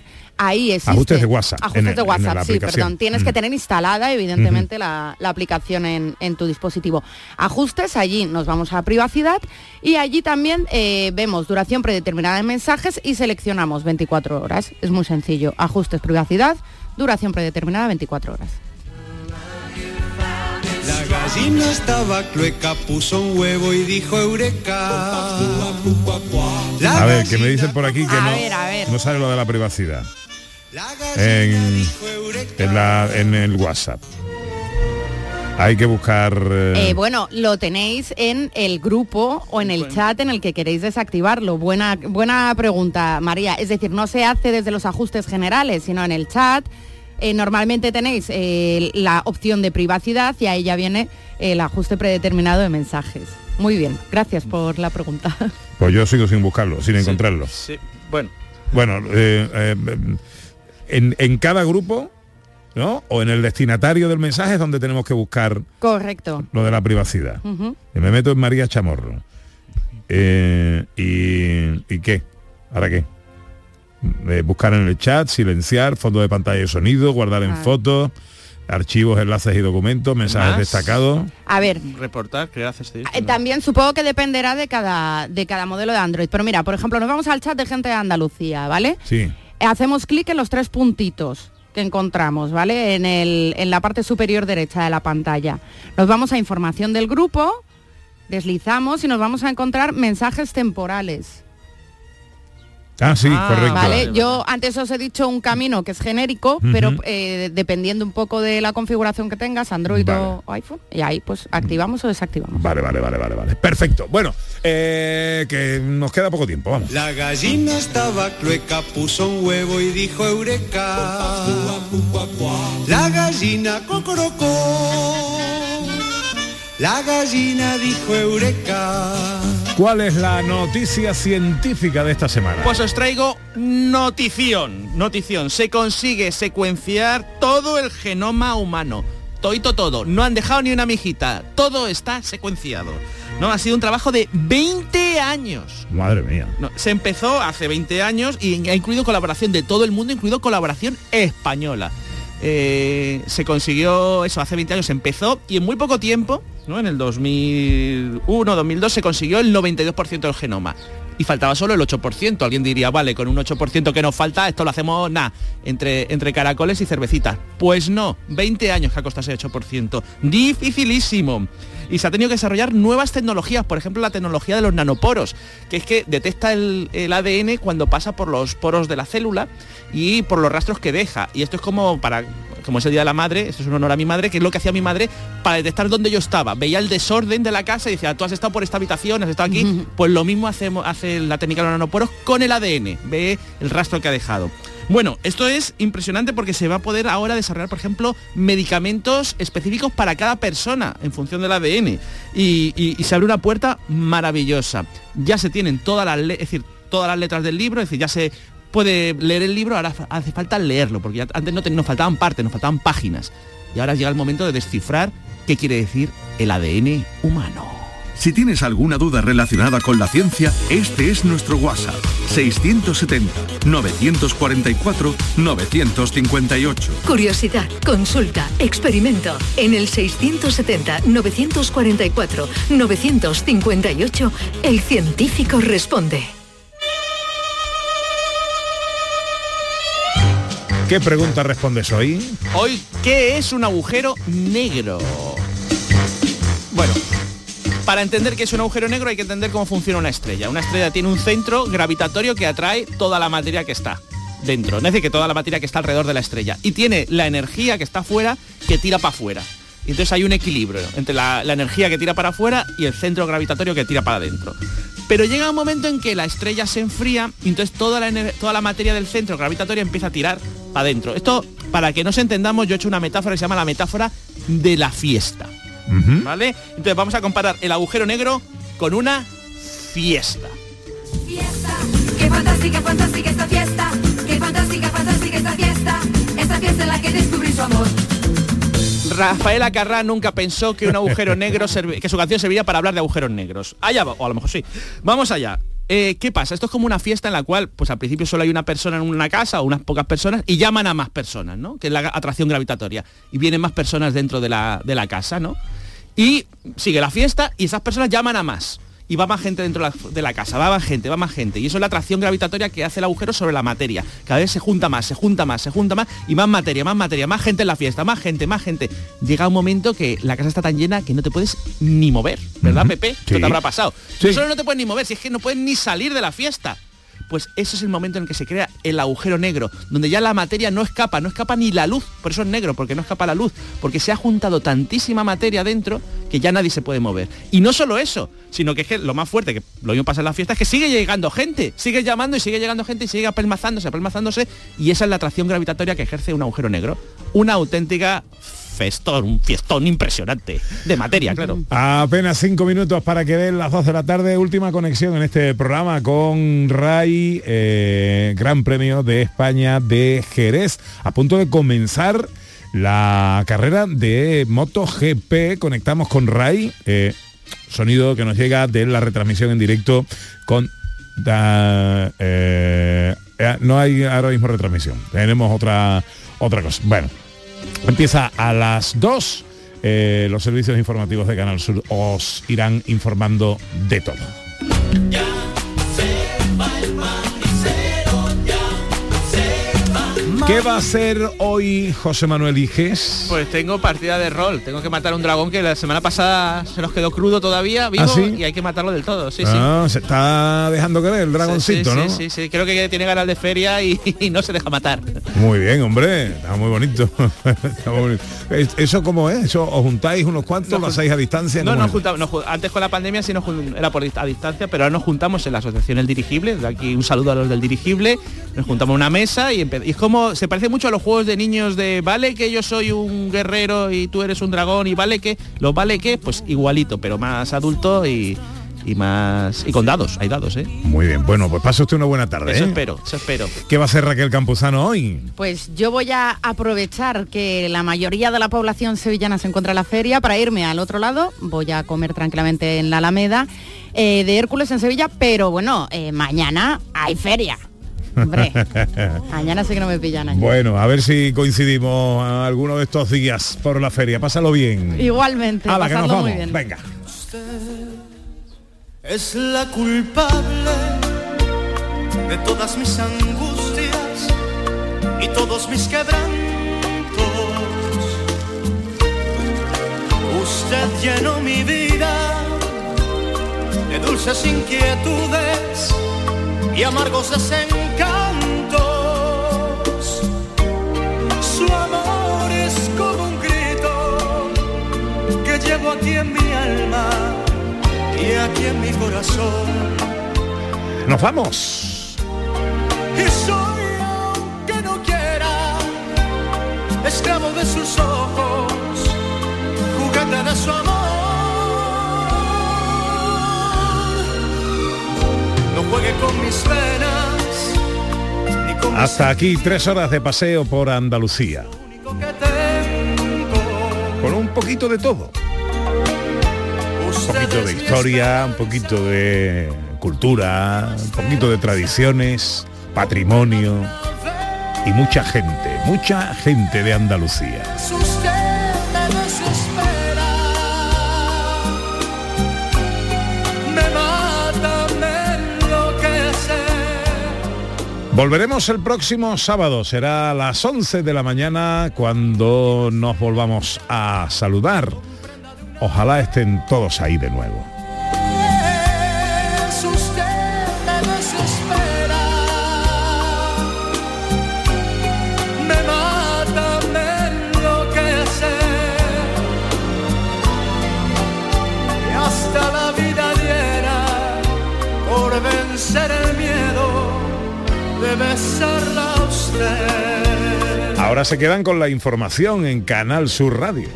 Ahí existe... Ajustes de WhatsApp, Ajustes en el- de en la WhatsApp, sí, aplicación. perdón. Tienes que tener instalada, evidentemente, la, la aplicación en, en tu dispositivo. Ajustes, allí nos vamos a privacidad y allí también eh, vemos duración predeterminada de mensajes y seleccionamos 24 horas. Es muy sencillo. Ajustes, privacidad, duración predeterminada 24 horas. La gallina estaba clueca, puso un huevo y dijo eureka. A ver, que me dicen por aquí que A no, ver, a ver. no sale lo de la privacidad. En, en, la- en el WhatsApp. Hay que buscar... eh, Eh, bueno, lo tenéis en el grupo o en el chat en el que queréis desactivarlo. Buena, buena pregunta, María. Es decir, no se hace desde los ajustes generales, sino en el chat. Eh, normalmente tenéis eh, la opción de privacidad y ahí ya viene el ajuste predeterminado de mensajes. Muy bien, gracias por la pregunta. Pues yo sigo sin buscarlo, sin encontrarlo. Sí, bueno. Bueno, eh, eh, en, en cada grupo, ¿no? O en el destinatario del mensaje es donde tenemos que buscar Correcto. lo de la privacidad. Y me meto en María Chamorro. Eh, y, ¿Y qué? ¿Ahora qué? Eh, buscar en el chat, silenciar, fondo de pantalla y sonido, guardar en Ah. fotos, archivos, enlaces y documentos, mensajes Más. destacados. A ver, Reportar, crear, acceder. Eh, También supongo que dependerá de cada, de cada modelo de Android. Pero mira, por ejemplo, nos vamos al chat de gente de Andalucía, ¿vale? Sí. Hacemos clic en los tres puntitos que encontramos, ¿vale? En, el, en la parte superior derecha de la pantalla. Nos vamos a información del grupo, deslizamos y nos vamos a encontrar mensajes temporales. Ah, sí, correcto. ¿Vale? Yo antes os he dicho un camino que es genérico, pero eh, dependiendo un poco de la configuración que tengas, Android o iPhone, y ahí pues activamos o desactivamos. Vale, vale, vale, vale, vale. Perfecto. Bueno, eh, que nos queda poco tiempo, vamos. La gallina estaba clueca, puso un huevo y dijo eureka. La gallina cocorocó. La gallina dijo eureka. ¿Cuál es la noticia científica de esta semana? Pues os traigo notición, notición. Se consigue secuenciar todo el genoma humano. Toito todo. No han dejado ni una mijita. Todo está secuenciado. ¿No? Ha sido un trabajo de 20 años. Madre mía. No, se empezó hace 20 años y ha incluido colaboración de todo el mundo, incluido colaboración española. Eh, se consiguió eso hace 20 años, empezó y en muy poco tiempo, ¿no? en el 2001, 2002, se consiguió el 92% del genoma. Y faltaba solo el 8%. Alguien diría, vale, con un 8% que nos falta, esto lo hacemos nada, entre, entre caracoles y cervecitas. Pues no, 20 años que ha costado ese 8%. Dificilísimo. Y se ha tenido que desarrollar nuevas tecnologías, por ejemplo la tecnología de los nanoporos, que es que detecta el, el ADN cuando pasa por los poros de la célula y por los rastros que deja. Y esto es como para, como es el Día de la Madre, esto es un honor a mi madre, que es lo que hacía mi madre para detectar dónde yo estaba. Veía el desorden de la casa y decía, tú has estado por esta habitación, has estado aquí. [laughs] Pues lo mismo hacemos, hace la técnica de los nanoporos con el ADN, ve el rastro que ha dejado. Bueno, esto es impresionante porque se va a poder ahora desarrollar, por ejemplo, medicamentos específicos para cada persona en función del ADN. Y, se abre una puerta maravillosa. Ya se tienen todas las, es decir, todas las letras del libro, es decir, ya se puede leer el libro, ahora hace falta leerlo, porque antes no te- nos faltaban partes, nos faltaban páginas. Y ahora llega el momento de descifrar qué quiere decir el ADN humano. Si tienes alguna duda relacionada con la ciencia, este es nuestro WhatsApp. 670-944-958. Curiosidad, consulta, experimento. En el 670-944-958, el científico responde. ¿Qué pregunta respondes hoy? Hoy, ¿qué es un agujero negro? Bueno, para entender qué es un agujero negro hay que entender cómo funciona una estrella. Una estrella tiene un centro gravitatorio que atrae toda la materia que está dentro. Es decir, que toda la materia que está alrededor de la estrella. Y tiene la energía que está afuera que tira para afuera. Entonces hay un equilibrio entre la, energía que tira para afuera y el centro gravitatorio que tira para adentro. Pero llega un momento en que la estrella se enfría y entonces toda la, ener- toda la materia del centro gravitatorio empieza a tirar para adentro. Esto, para que nos entendamos, yo he hecho una metáfora que se llama la metáfora de la fiesta. ¿Vale? Entonces vamos a comparar el agujero negro con una fiesta. Qué fantástica, fantástica esta fiesta. Qué fantástica, fantástica esta fiesta. Esta fiesta en la que descubrí su amor. Rafael Acarrá nunca pensó que un agujero [laughs] negro que su canción serviría para hablar de agujeros negros. Allá va, o a lo mejor sí. Vamos allá. Eh, ¿Qué pasa? Esto es como una fiesta en la cual, pues al principio solo hay una persona en una casa o unas pocas personas y llaman a más personas, ¿no? Que es la atracción gravitatoria. Y vienen más personas dentro de la, de la casa, ¿no? Y sigue la fiesta y esas personas llaman a más. Y va más gente dentro de la- casa, va más gente, va más gente. Y eso es la atracción gravitatoria que hace el agujero sobre la materia. Cada vez se junta más, se junta más, se junta más y más materia, más materia, más gente en la fiesta, más gente, más gente. Llega un momento que la casa está tan llena que no te puedes ni mover, ¿verdad, Pepe? Esto Sí. te habrá pasado. Sí. Solo no te puedes ni mover, si es que no puedes ni salir de la fiesta. Pues ese es el momento en que se crea el agujero negro, donde ya la materia no escapa, no escapa ni la luz, por eso es negro, porque no escapa la luz, porque se ha juntado tantísima materia dentro que ya nadie se puede mover. Y no solo eso, sino que es que lo más fuerte, que lo mismo pasa en las fiestas, es que sigue llegando gente, sigue llamando y sigue llegando gente y sigue apelmazándose, apelmazándose, y esa es la atracción gravitatoria que ejerce un agujero negro. Una auténtica un fiestón impresionante, de materia, claro. Apenas cinco minutos para que den las 2 de la tarde. Última conexión en este programa con RAI, eh, Gran Premio de España de Jerez. A punto de comenzar la carrera de MotoGP. Conectamos con RAI. eh, sonido que nos llega de la retransmisión en directo con... da- eh, no hay ahora mismo retransmisión. Tenemos otra, otra cosa. Bueno, Empieza a las 2. eh, los servicios informativos de Canal Sur os irán informando de todo. ¿Qué va a hacer hoy José Manuel Iges? Pues tengo partida de rol, tengo que matar a un dragón que la semana pasada se nos quedó crudo todavía, vivo, ¿Ah, sí? y hay que matarlo del todo, sí, sí. Ah, se está dejando querer el dragoncito, sí, ¿no? Sí, sí, sí, creo que tiene ganas de feria y, [laughs] y no se deja matar. Muy bien, hombre, está muy bonito. [laughs] Está muy bonito. Es- ¿Eso cómo es? ¿Eso os juntáis unos cuantos, lo hacéis a distancia? No, ¿Cómo nos juntamos, nos ju- antes con la pandemia sí nos era por a distancia, pero ahora nos juntamos en la asociación El Dirigible, de aquí un saludo a los del Dirigible, nos juntamos en una mesa y, y es como, se parece mucho a los juegos de niños de vale que yo soy un guerrero y tú eres un dragón y vale que, los vale que, pues igualito, pero más adulto y, y más, y con dados, hay dados, ¿eh? Muy bien, bueno, pues pase usted una buena tarde. Eso ¿eh? espero, eso espero. ¿Qué va a hacer Raquel Campuzano hoy? Pues yo voy a aprovechar que la mayoría de la población sevillana se encuentra en la feria para irme al otro lado. Voy a comer tranquilamente en la Alameda eh, de Hércules en Sevilla, pero bueno, eh, mañana hay feria. Hombre, [laughs] mañana sí que no me pillan allí. Bueno, a ver si coincidimos a alguno de estos días por la feria. Pásalo bien. Igualmente, Hala, que nos pasadlo muy vamos. bien. Venga. Es la culpable de todas mis angustias y todos mis quebrantos. Usted llenó mi vida de dulces inquietudes y amargos desencantos. Su amor es como un grito que llevo aquí en mi alma y aquí en mi corazón. Nos vamos. Y soy, aunque no quiera, esclavo de sus ojos, juguete de su amor. Juegue con mis venas, ni con mis Hasta aquí tres horas de paseo por Andalucía. Con un poquito de todo. Un poquito de historia, un poquito de cultura, un poquito de tradiciones, patrimonio y mucha gente, mucha gente de Andalucía. Volveremos el próximo sábado, será a las 11 de la mañana cuando nos volvamos a saludar. Ojalá estén todos ahí de nuevo. Ahora se quedan con la información en Canal Sur Radio.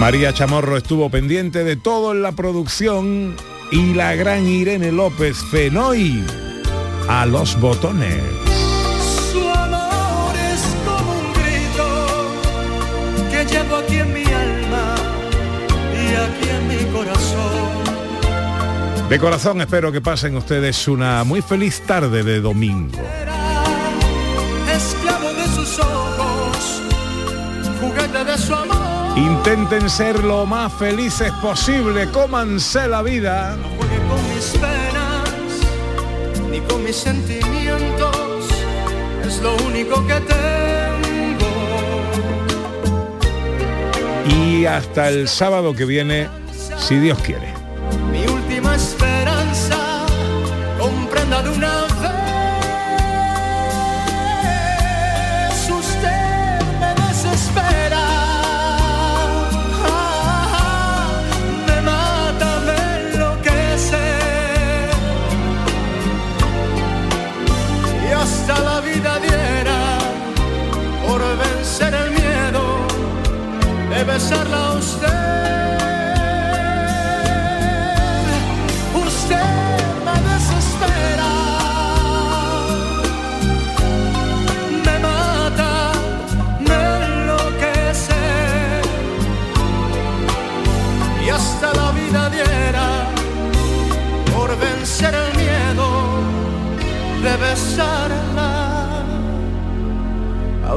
María Chamorro estuvo pendiente de todo en la producción y la gran Irene López Fenoy a los botones. vivo aquí en mi alma y aquí en mi corazón. De corazón espero que pasen ustedes una muy feliz tarde de domingo. Esclavo de sus ojos, juguete de su amor. Intenten ser lo más felices posible, cómanse la vida. No jueguen con mis penas, ni con mis sentimientos, es lo único que tengo. y hasta el sábado que viene, si Dios quiere. Mi última esperanza, comprenda de una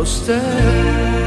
Stay.